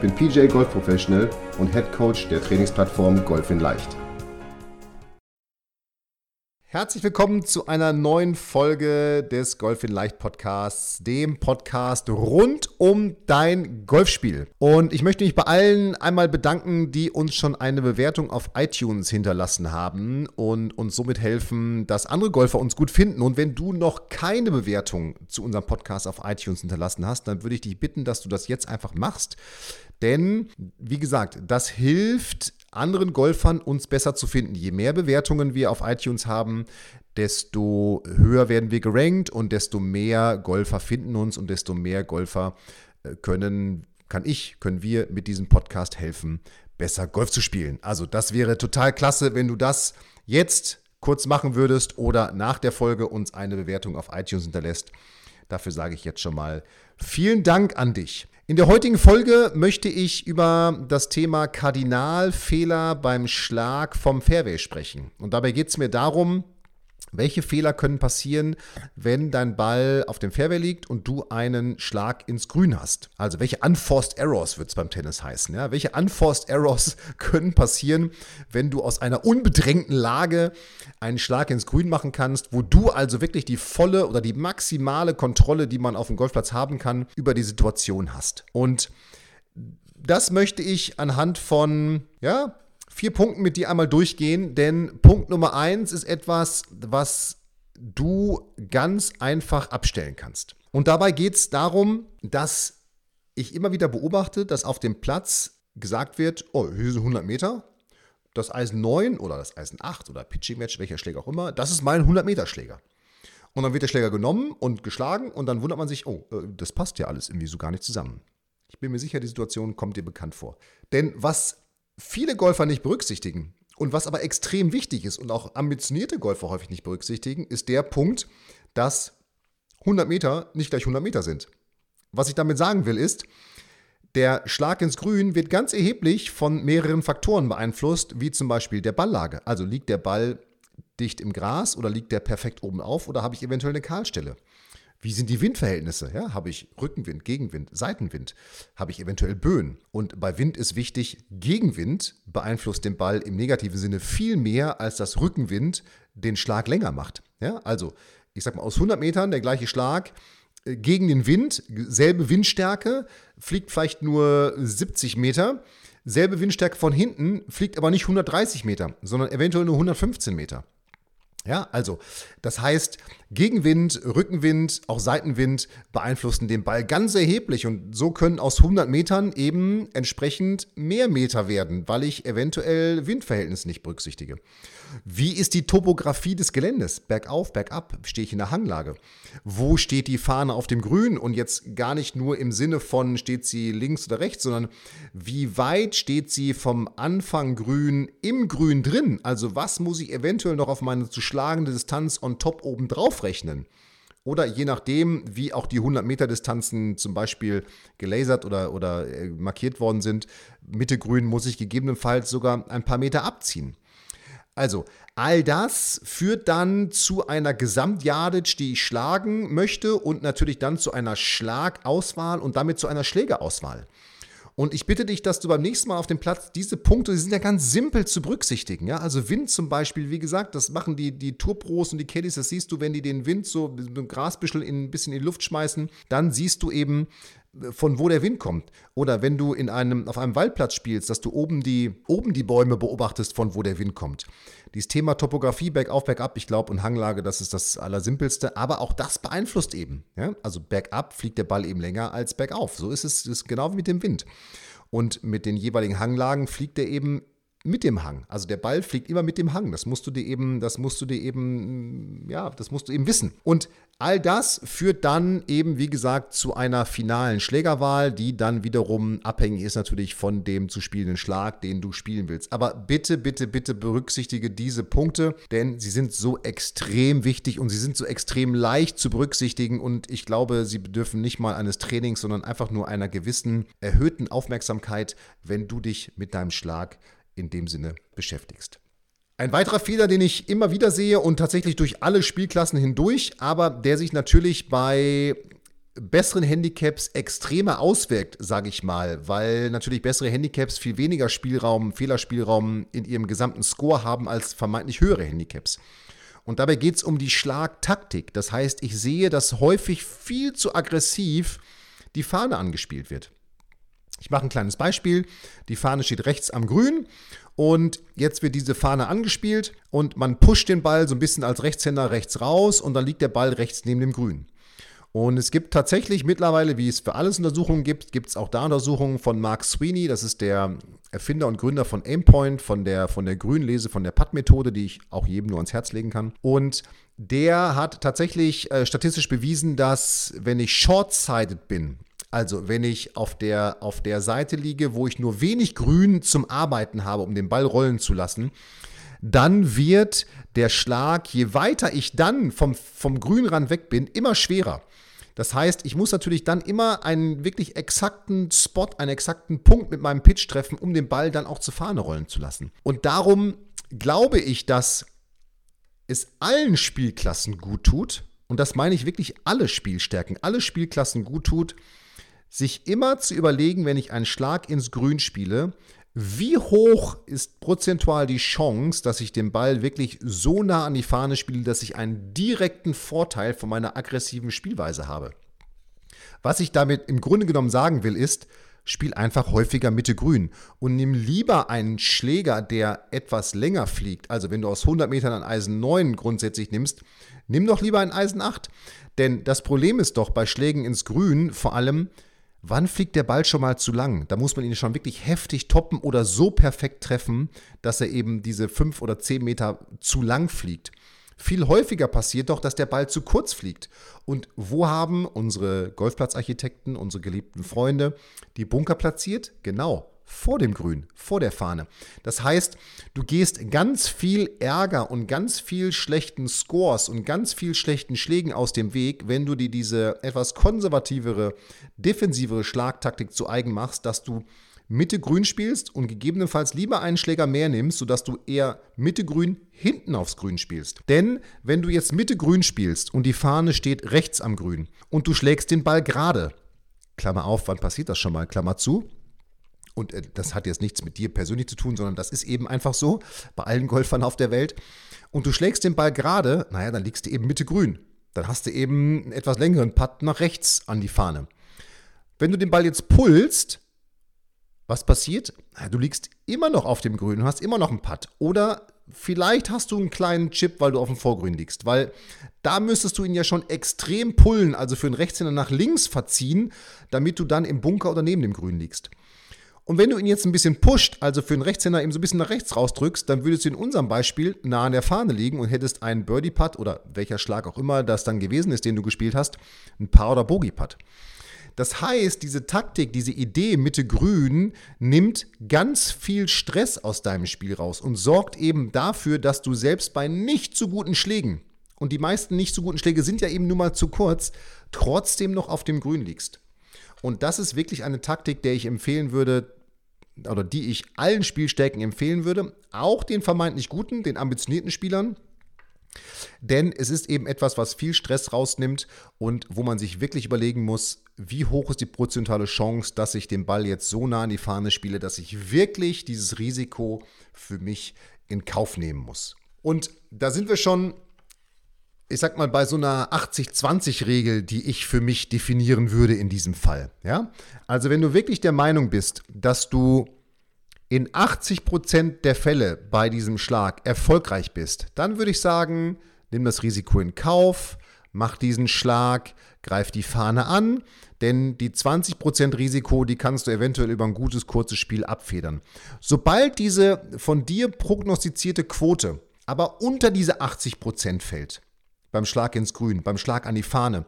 bin PJ Golf Professional und Head Coach der Trainingsplattform Golf in Leicht. Herzlich willkommen zu einer neuen Folge des Golf in Leicht Podcasts, dem Podcast rund um dein Golfspiel. Und ich möchte mich bei allen einmal bedanken, die uns schon eine Bewertung auf iTunes hinterlassen haben und uns somit helfen, dass andere Golfer uns gut finden. Und wenn du noch keine Bewertung zu unserem Podcast auf iTunes hinterlassen hast, dann würde ich dich bitten, dass du das jetzt einfach machst. Denn, wie gesagt, das hilft anderen Golfern uns besser zu finden. Je mehr Bewertungen wir auf iTunes haben, desto höher werden wir gerankt und desto mehr Golfer finden uns und desto mehr Golfer äh, können, kann ich, können wir mit diesem Podcast helfen, besser Golf zu spielen. Also das wäre total klasse, wenn du das jetzt kurz machen würdest oder nach der Folge uns eine Bewertung auf iTunes hinterlässt. Dafür sage ich jetzt schon mal vielen Dank an dich. In der heutigen Folge möchte ich über das Thema Kardinalfehler beim Schlag vom Fairway sprechen. Und dabei geht es mir darum, welche Fehler können passieren, wenn dein Ball auf dem Fairway liegt und du einen Schlag ins Grün hast? Also welche Unforced Errors wird es beim Tennis heißen? Ja? Welche Unforced Errors können passieren, wenn du aus einer unbedrängten Lage einen Schlag ins Grün machen kannst, wo du also wirklich die volle oder die maximale Kontrolle, die man auf dem Golfplatz haben kann, über die Situation hast? Und das möchte ich anhand von, ja, vier Punkten mit dir einmal durchgehen, denn Punkt Nummer eins ist etwas, was du ganz einfach abstellen kannst. Und dabei geht es darum, dass ich immer wieder beobachte, dass auf dem Platz gesagt wird, oh, hier sind 100 Meter, das Eisen 9 oder das Eisen 8 oder Pitching Match, welcher Schläger auch immer, das ist mein 100 Meter Schläger. Und dann wird der Schläger genommen und geschlagen und dann wundert man sich, oh, äh, das passt ja alles irgendwie so gar nicht zusammen. Ich bin mir sicher, die Situation kommt dir bekannt vor. Denn was viele Golfer nicht berücksichtigen und was aber extrem wichtig ist und auch ambitionierte Golfer häufig nicht berücksichtigen, ist der Punkt, dass 100 Meter nicht gleich 100 Meter sind. Was ich damit sagen will, ist, der Schlag ins Grün wird ganz erheblich von mehreren Faktoren beeinflusst, wie zum Beispiel der Balllage. Also liegt der Ball dicht im Gras oder liegt der perfekt oben auf oder habe ich eventuell eine Kahlstelle? Wie sind die Windverhältnisse? Ja, habe ich Rückenwind, Gegenwind, Seitenwind? Habe ich eventuell Böen? Und bei Wind ist wichtig, Gegenwind beeinflusst den Ball im negativen Sinne viel mehr, als das Rückenwind den Schlag länger macht. Ja, also, ich sag mal, aus 100 Metern der gleiche Schlag äh, gegen den Wind, selbe Windstärke, fliegt vielleicht nur 70 Meter. Selbe Windstärke von hinten, fliegt aber nicht 130 Meter, sondern eventuell nur 115 Meter. Ja, also das heißt, Gegenwind, Rückenwind, auch Seitenwind beeinflussen den Ball ganz erheblich und so können aus 100 Metern eben entsprechend mehr Meter werden, weil ich eventuell Windverhältnisse nicht berücksichtige. Wie ist die Topografie des Geländes? Bergauf, bergab, stehe ich in der Hanglage? Wo steht die Fahne auf dem Grün? Und jetzt gar nicht nur im Sinne von, steht sie links oder rechts, sondern wie weit steht sie vom Anfang Grün im Grün drin? Also was muss ich eventuell noch auf meine zu schlagende Distanz on top oben drauf aufrechnen. Oder je nachdem, wie auch die 100 Meter Distanzen zum Beispiel gelasert oder, oder äh, markiert worden sind, Mitte grün muss ich gegebenenfalls sogar ein paar Meter abziehen. Also, all das führt dann zu einer Gesamtyardage, die ich schlagen möchte und natürlich dann zu einer Schlagauswahl und damit zu einer Schlägerauswahl. Und ich bitte dich, dass du beim nächsten Mal auf dem Platz diese Punkte, die sind ja ganz simpel zu berücksichtigen. Ja? Also Wind zum Beispiel, wie gesagt, das machen die, die Tourpros und die Caddies, das siehst du, wenn die den Wind so mit einem Grasbüschel in, ein bisschen in die Luft schmeißen, dann siehst du eben, von wo der Wind kommt. Oder wenn du in einem, auf einem Waldplatz spielst, dass du oben die, oben die Bäume beobachtest, von wo der Wind kommt. Dieses Thema Topografie, bergauf, bergab, ich glaube, und Hanglage, das ist das Allersimpelste. Aber auch das beeinflusst eben. Ja? Also bergab fliegt der Ball eben länger als bergauf. So ist es ist genau wie mit dem Wind. Und mit den jeweiligen Hanglagen fliegt er eben mit dem Hang. Also der Ball fliegt immer mit dem Hang. Das musst du dir eben, das musst du dir eben, ja, das musst du eben wissen. Und all das führt dann eben, wie gesagt, zu einer finalen Schlägerwahl, die dann wiederum abhängig ist natürlich von dem zu spielenden Schlag, den du spielen willst. Aber bitte, bitte, bitte berücksichtige diese Punkte, denn sie sind so extrem wichtig und sie sind so extrem leicht zu berücksichtigen und ich glaube, sie bedürfen nicht mal eines Trainings, sondern einfach nur einer gewissen erhöhten Aufmerksamkeit, wenn du dich mit deinem Schlag in dem Sinne beschäftigst. Ein weiterer Fehler, den ich immer wieder sehe und tatsächlich durch alle Spielklassen hindurch, aber der sich natürlich bei besseren Handicaps extremer auswirkt, sage ich mal, weil natürlich bessere Handicaps viel weniger Spielraum, Fehlerspielraum in ihrem gesamten Score haben als vermeintlich höhere Handicaps. Und dabei geht es um die Schlagtaktik. Das heißt, ich sehe, dass häufig viel zu aggressiv die Fahne angespielt wird. Ich mache ein kleines Beispiel. Die Fahne steht rechts am Grün und jetzt wird diese Fahne angespielt und man pusht den Ball so ein bisschen als Rechtshänder rechts raus und dann liegt der Ball rechts neben dem Grün. Und es gibt tatsächlich mittlerweile, wie es für alles Untersuchungen gibt, gibt es auch da Untersuchungen von Mark Sweeney, das ist der Erfinder und Gründer von Aimpoint, von der, von der Grünlese, von der Putt-Methode, die ich auch jedem nur ans Herz legen kann. Und der hat tatsächlich äh, statistisch bewiesen, dass wenn ich short-sighted bin, also, wenn ich auf der, auf der Seite liege, wo ich nur wenig Grün zum Arbeiten habe, um den Ball rollen zu lassen, dann wird der Schlag, je weiter ich dann vom, vom Grünrand weg bin, immer schwerer. Das heißt, ich muss natürlich dann immer einen wirklich exakten Spot, einen exakten Punkt mit meinem Pitch treffen, um den Ball dann auch zur Fahne rollen zu lassen. Und darum glaube ich, dass es allen Spielklassen gut tut, und das meine ich wirklich alle Spielstärken, alle Spielklassen gut tut, sich immer zu überlegen, wenn ich einen Schlag ins Grün spiele, wie hoch ist prozentual die Chance, dass ich den Ball wirklich so nah an die Fahne spiele, dass ich einen direkten Vorteil von meiner aggressiven Spielweise habe? Was ich damit im Grunde genommen sagen will, ist, spiel einfach häufiger Mitte grün und nimm lieber einen Schläger, der etwas länger fliegt. Also wenn du aus 100 Metern ein Eisen 9 grundsätzlich nimmst, nimm doch lieber ein Eisen 8. Denn das Problem ist doch bei Schlägen ins Grün vor allem, Wann fliegt der Ball schon mal zu lang? Da muss man ihn schon wirklich heftig toppen oder so perfekt treffen, dass er eben diese fünf oder zehn Meter zu lang fliegt. Viel häufiger passiert doch, dass der Ball zu kurz fliegt. Und wo haben unsere Golfplatzarchitekten, unsere geliebten Freunde die Bunker platziert? Genau, vor dem Grün, vor der Fahne. Das heißt, du gehst ganz viel Ärger und ganz viel schlechten Scores und ganz viel schlechten Schlägen aus dem Weg, wenn du dir diese etwas konservativere, defensivere Schlagtaktik zu eigen machst, dass du Mitte grün spielst und gegebenenfalls lieber einen Schläger mehr nimmst, sodass du eher Mitte grün hinten aufs Grün spielst. Denn wenn du jetzt Mitte grün spielst und die Fahne steht rechts am Grün und du schlägst den Ball gerade, Klammer auf, wann passiert das schon mal, Klammer zu, und äh, das hat jetzt nichts mit dir persönlich zu tun, sondern das ist eben einfach so bei allen Golfern auf der Welt. Und du schlägst den Ball gerade, naja, dann liegst du eben Mitte grün. Dann hast du eben einen etwas längeren Putt nach rechts an die Fahne. Wenn du den Ball jetzt pulst, was passiert? Du liegst immer noch auf dem Grün, hast immer noch einen Putt. Oder vielleicht hast du einen kleinen Chip, weil du auf dem Vorgrün liegst. Weil da müsstest du ihn ja schon extrem pullen, also für einen Rechtshänder nach links verziehen, damit du dann im Bunker oder neben dem Grün liegst. Und wenn du ihn jetzt ein bisschen pusht, also für einen Rechtshänder eben so ein bisschen nach rechts rausdrückst, dann würdest du in unserem Beispiel nah an der Fahne liegen und hättest einen Birdie-Putt oder welcher Schlag auch immer das dann gewesen ist, den du gespielt hast, ein Paar- oder Bogey-Putt. Das heißt, diese Taktik, diese Idee Mitte Grün nimmt ganz viel Stress aus deinem Spiel raus und sorgt eben dafür, dass du selbst bei nicht so guten Schlägen, und die meisten nicht so guten Schläge sind ja eben nur mal zu kurz, trotzdem noch auf dem Grün liegst. Und das ist wirklich eine Taktik, der ich empfehlen würde, oder die ich allen Spielstärken empfehlen würde, auch den vermeintlich guten, den ambitionierten Spielern. Denn es ist eben etwas, was viel Stress rausnimmt und wo man sich wirklich überlegen muss, wie hoch ist die prozentuale Chance, dass ich den Ball jetzt so nah an die Fahne spiele, dass ich wirklich dieses Risiko für mich in Kauf nehmen muss. Und da sind wir schon ich sag mal, bei so einer 80-20-Regel, die ich für mich definieren würde in diesem Fall. Ja? Also, wenn du wirklich der Meinung bist, dass du in 80% der Fälle bei diesem Schlag erfolgreich bist, dann würde ich sagen, nimm das Risiko in Kauf, mach diesen Schlag, greif die Fahne an, denn die 20% Risiko, die kannst du eventuell über ein gutes, kurzes Spiel abfedern. Sobald diese von dir prognostizierte Quote aber unter diese 80% fällt, beim Schlag ins Grün, beim Schlag an die Fahne,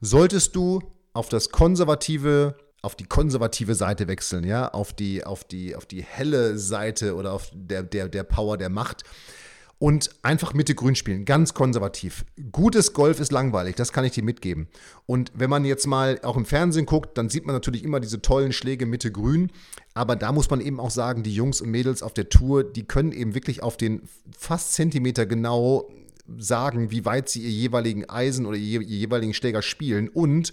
solltest du auf das konservative auf die konservative Seite wechseln, ja, auf die, auf die, auf die helle Seite oder auf der, der, der Power der Macht und einfach Mitte grün spielen, ganz konservativ. Gutes Golf ist langweilig, das kann ich dir mitgeben. Und wenn man jetzt mal auch im Fernsehen guckt, dann sieht man natürlich immer diese tollen Schläge Mitte grün, aber da muss man eben auch sagen, die Jungs und Mädels auf der Tour, die können eben wirklich auf den fast Zentimeter genau sagen, wie weit sie ihr jeweiligen Eisen oder ihr, ihr jeweiligen Schläger spielen und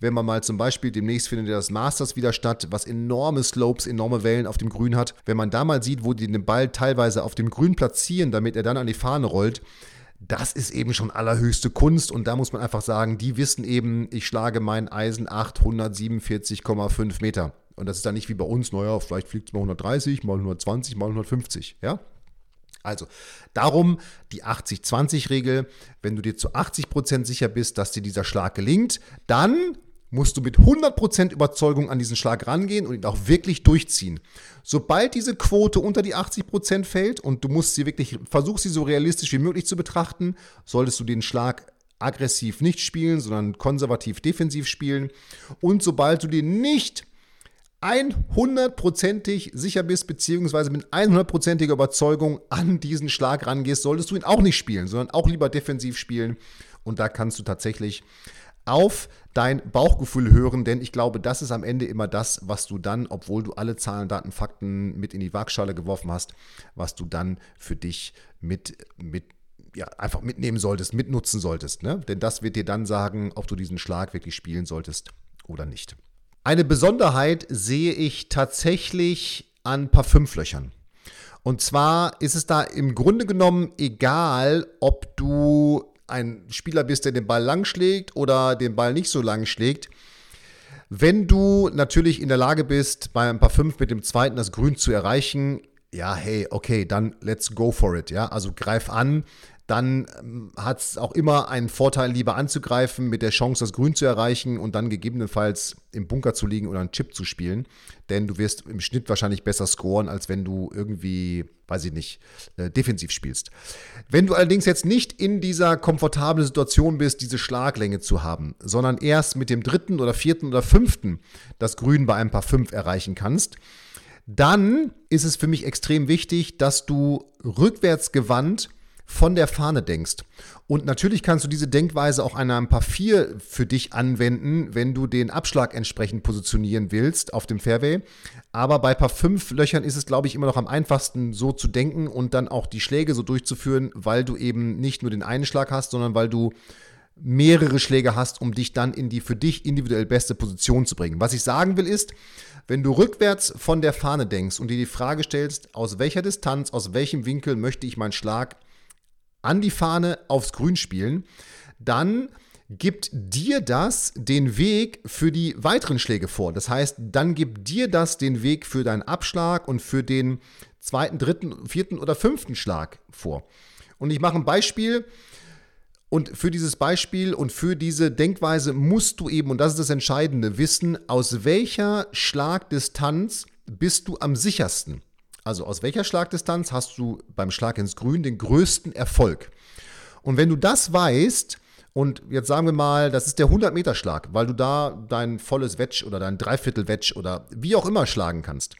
wenn man mal zum Beispiel demnächst findet ja das Masters wieder statt, was enorme Slopes, enorme Wellen auf dem Grün hat. Wenn man da mal sieht, wo die den Ball teilweise auf dem Grün platzieren, damit er dann an die Fahne rollt, das ist eben schon allerhöchste Kunst und da muss man einfach sagen, die wissen eben, ich schlage mein Eisen 847,5 Meter. Und das ist dann nicht wie bei uns, naja, vielleicht fliegt es mal 130, mal 120, mal 150, ja? Also, darum die 80-20-Regel. Wenn du dir zu 80% sicher bist, dass dir dieser Schlag gelingt, dann musst du mit 100% Überzeugung an diesen Schlag rangehen und ihn auch wirklich durchziehen. Sobald diese Quote unter die 80% fällt und du musst sie wirklich, versuchst sie so realistisch wie möglich zu betrachten, solltest du den Schlag aggressiv nicht spielen, sondern konservativ defensiv spielen. Und sobald du den nicht 100%ig sicher bist, beziehungsweise mit 100%iger Überzeugung an diesen Schlag rangehst, solltest du ihn auch nicht spielen, sondern auch lieber defensiv spielen. Und da kannst du tatsächlich auf dein Bauchgefühl hören, denn ich glaube, das ist am Ende immer das, was du dann, obwohl du alle Zahlen, Daten, Fakten mit in die Waagschale geworfen hast, was du dann für dich mit, mit ja, einfach mitnehmen solltest, mitnutzen solltest. Ne? Denn das wird dir dann sagen, ob du diesen Schlag wirklich spielen solltest oder nicht. Eine Besonderheit sehe ich tatsächlich an Parfümflöchern. Und zwar ist es da im Grunde genommen egal, ob du ein Spieler bist, der den Ball lang schlägt oder den Ball nicht so lang schlägt. Wenn du natürlich in der Lage bist, bei ein paar fünf mit dem zweiten das Grün zu erreichen, ja, hey, okay, dann let's go for it, ja. Also greif an, dann ähm, hat es auch immer einen Vorteil, lieber anzugreifen, mit der Chance, das Grün zu erreichen und dann gegebenenfalls im Bunker zu liegen oder einen Chip zu spielen. Denn du wirst im Schnitt wahrscheinlich besser scoren, als wenn du irgendwie, weiß ich nicht, äh, defensiv spielst. Wenn du allerdings jetzt nicht in dieser komfortablen Situation bist, diese Schlaglänge zu haben, sondern erst mit dem dritten oder vierten oder fünften das Grün bei ein paar fünf erreichen kannst, dann ist es für mich extrem wichtig, dass du rückwärts gewandt von der Fahne denkst. Und natürlich kannst du diese Denkweise auch an einem Paar 4 für dich anwenden, wenn du den Abschlag entsprechend positionieren willst auf dem Fairway. Aber bei Paar 5 Löchern ist es, glaube ich, immer noch am einfachsten, so zu denken und dann auch die Schläge so durchzuführen, weil du eben nicht nur den einen Schlag hast, sondern weil du mehrere Schläge hast, um dich dann in die für dich individuell beste Position zu bringen. Was ich sagen will ist, wenn du rückwärts von der Fahne denkst und dir die Frage stellst, aus welcher Distanz, aus welchem Winkel möchte ich meinen Schlag an die Fahne aufs Grün spielen, dann gibt dir das den Weg für die weiteren Schläge vor. Das heißt, dann gibt dir das den Weg für deinen Abschlag und für den zweiten, dritten, vierten oder fünften Schlag vor. Und ich mache ein Beispiel. Und für dieses Beispiel und für diese Denkweise musst du eben, und das ist das Entscheidende, wissen, aus welcher Schlagdistanz bist du am sichersten. Also aus welcher Schlagdistanz hast du beim Schlag ins Grün den größten Erfolg? Und wenn du das weißt, und jetzt sagen wir mal, das ist der 100-Meter-Schlag, weil du da dein volles Wedge oder dein Dreiviertel-Wedge oder wie auch immer schlagen kannst,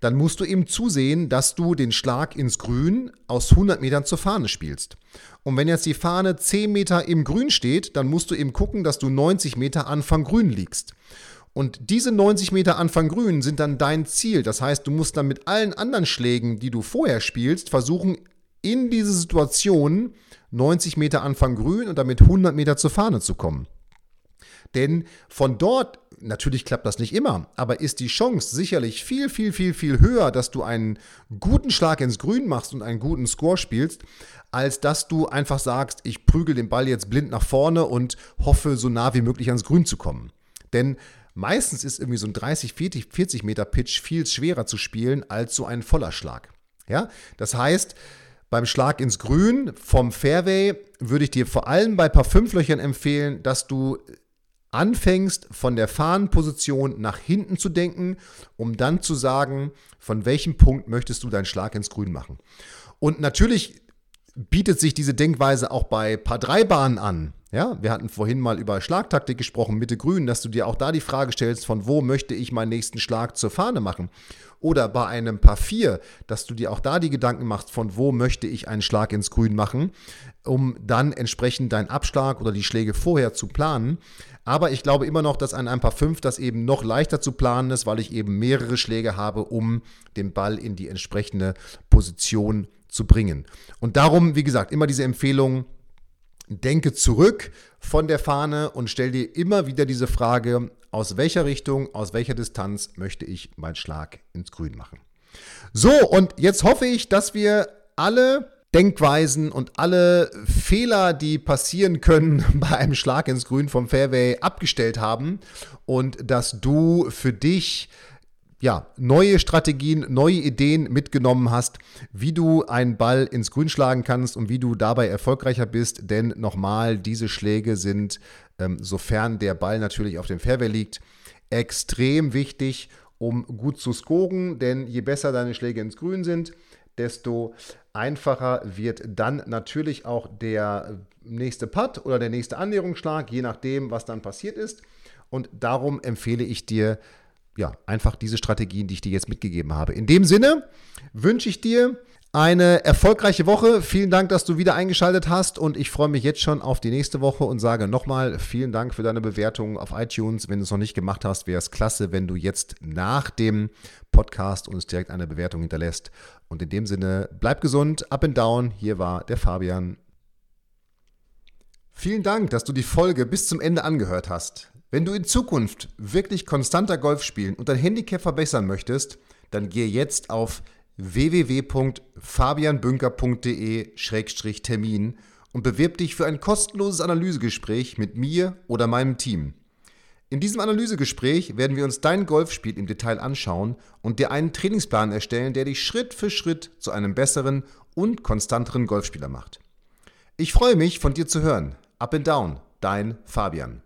dann musst du eben zusehen, dass du den Schlag ins Grün aus 100 Metern zur Fahne spielst. Und wenn jetzt die Fahne 10 Meter im Grün steht, dann musst du eben gucken, dass du 90 Meter Anfang Grün liegst. Und diese 90 Meter Anfang Grün sind dann dein Ziel. Das heißt, du musst dann mit allen anderen Schlägen, die du vorher spielst, versuchen, in diese Situation 90 Meter Anfang Grün und damit 100 Meter zur Fahne zu kommen. Denn von dort, natürlich klappt das nicht immer, aber ist die Chance sicherlich viel, viel, viel, viel höher, dass du einen guten Schlag ins Grün machst und einen guten Score spielst, als dass du einfach sagst, ich prügel den Ball jetzt blind nach vorne und hoffe, so nah wie möglich ans Grün zu kommen. Denn Meistens ist irgendwie so ein 30, 40, 40 Meter Pitch viel schwerer zu spielen als so ein voller Schlag. Ja, das heißt, beim Schlag ins Grün vom Fairway würde ich dir vor allem bei paar Fünflöchern empfehlen, dass du anfängst, von der Fahnenposition nach hinten zu denken, um dann zu sagen, von welchem Punkt möchtest du deinen Schlag ins Grün machen. Und natürlich bietet sich diese Denkweise auch bei Paar 3 Bahnen an. Ja, wir hatten vorhin mal über Schlagtaktik gesprochen, Mitte Grün, dass du dir auch da die Frage stellst, von wo möchte ich meinen nächsten Schlag zur Fahne machen? Oder bei einem Paar 4, dass du dir auch da die Gedanken machst, von wo möchte ich einen Schlag ins Grün machen, um dann entsprechend deinen Abschlag oder die Schläge vorher zu planen. Aber ich glaube immer noch, dass an einem Paar 5 das eben noch leichter zu planen ist, weil ich eben mehrere Schläge habe, um den Ball in die entsprechende Position zu bringen. Und darum, wie gesagt, immer diese Empfehlung, denke zurück von der Fahne und stell dir immer wieder diese Frage, aus welcher Richtung, aus welcher Distanz möchte ich meinen Schlag ins Grün machen. So, und jetzt hoffe ich, dass wir alle Denkweisen und alle Fehler, die passieren können bei einem Schlag ins Grün vom Fairway abgestellt haben und dass du für dich ja, neue Strategien, neue Ideen mitgenommen hast, wie du einen Ball ins Grün schlagen kannst und wie du dabei erfolgreicher bist. Denn nochmal, diese Schläge sind, ähm, sofern der Ball natürlich auf dem Fairway liegt, extrem wichtig, um gut zu scoren. Denn je besser deine Schläge ins Grün sind, desto einfacher wird dann natürlich auch der nächste Putt oder der nächste Annäherungsschlag, je nachdem, was dann passiert ist. Und darum empfehle ich dir, ja, einfach diese Strategien, die ich dir jetzt mitgegeben habe. In dem Sinne wünsche ich dir eine erfolgreiche Woche. Vielen Dank, dass du wieder eingeschaltet hast und ich freue mich jetzt schon auf die nächste Woche und sage nochmal vielen Dank für deine Bewertung auf iTunes. Wenn du es noch nicht gemacht hast, wäre es klasse, wenn du jetzt nach dem Podcast uns direkt eine Bewertung hinterlässt. Und in dem Sinne, bleib gesund, up and down. Hier war der Fabian. Vielen Dank, dass du die Folge bis zum Ende angehört hast. Wenn du in Zukunft wirklich konstanter Golf spielen und dein Handicap verbessern möchtest, dann gehe jetzt auf www.fabianbünker.de-termin und bewirb dich für ein kostenloses Analysegespräch mit mir oder meinem Team. In diesem Analysegespräch werden wir uns dein Golfspiel im Detail anschauen und dir einen Trainingsplan erstellen, der dich Schritt für Schritt zu einem besseren und konstanteren Golfspieler macht. Ich freue mich, von dir zu hören. Up and Down, dein Fabian.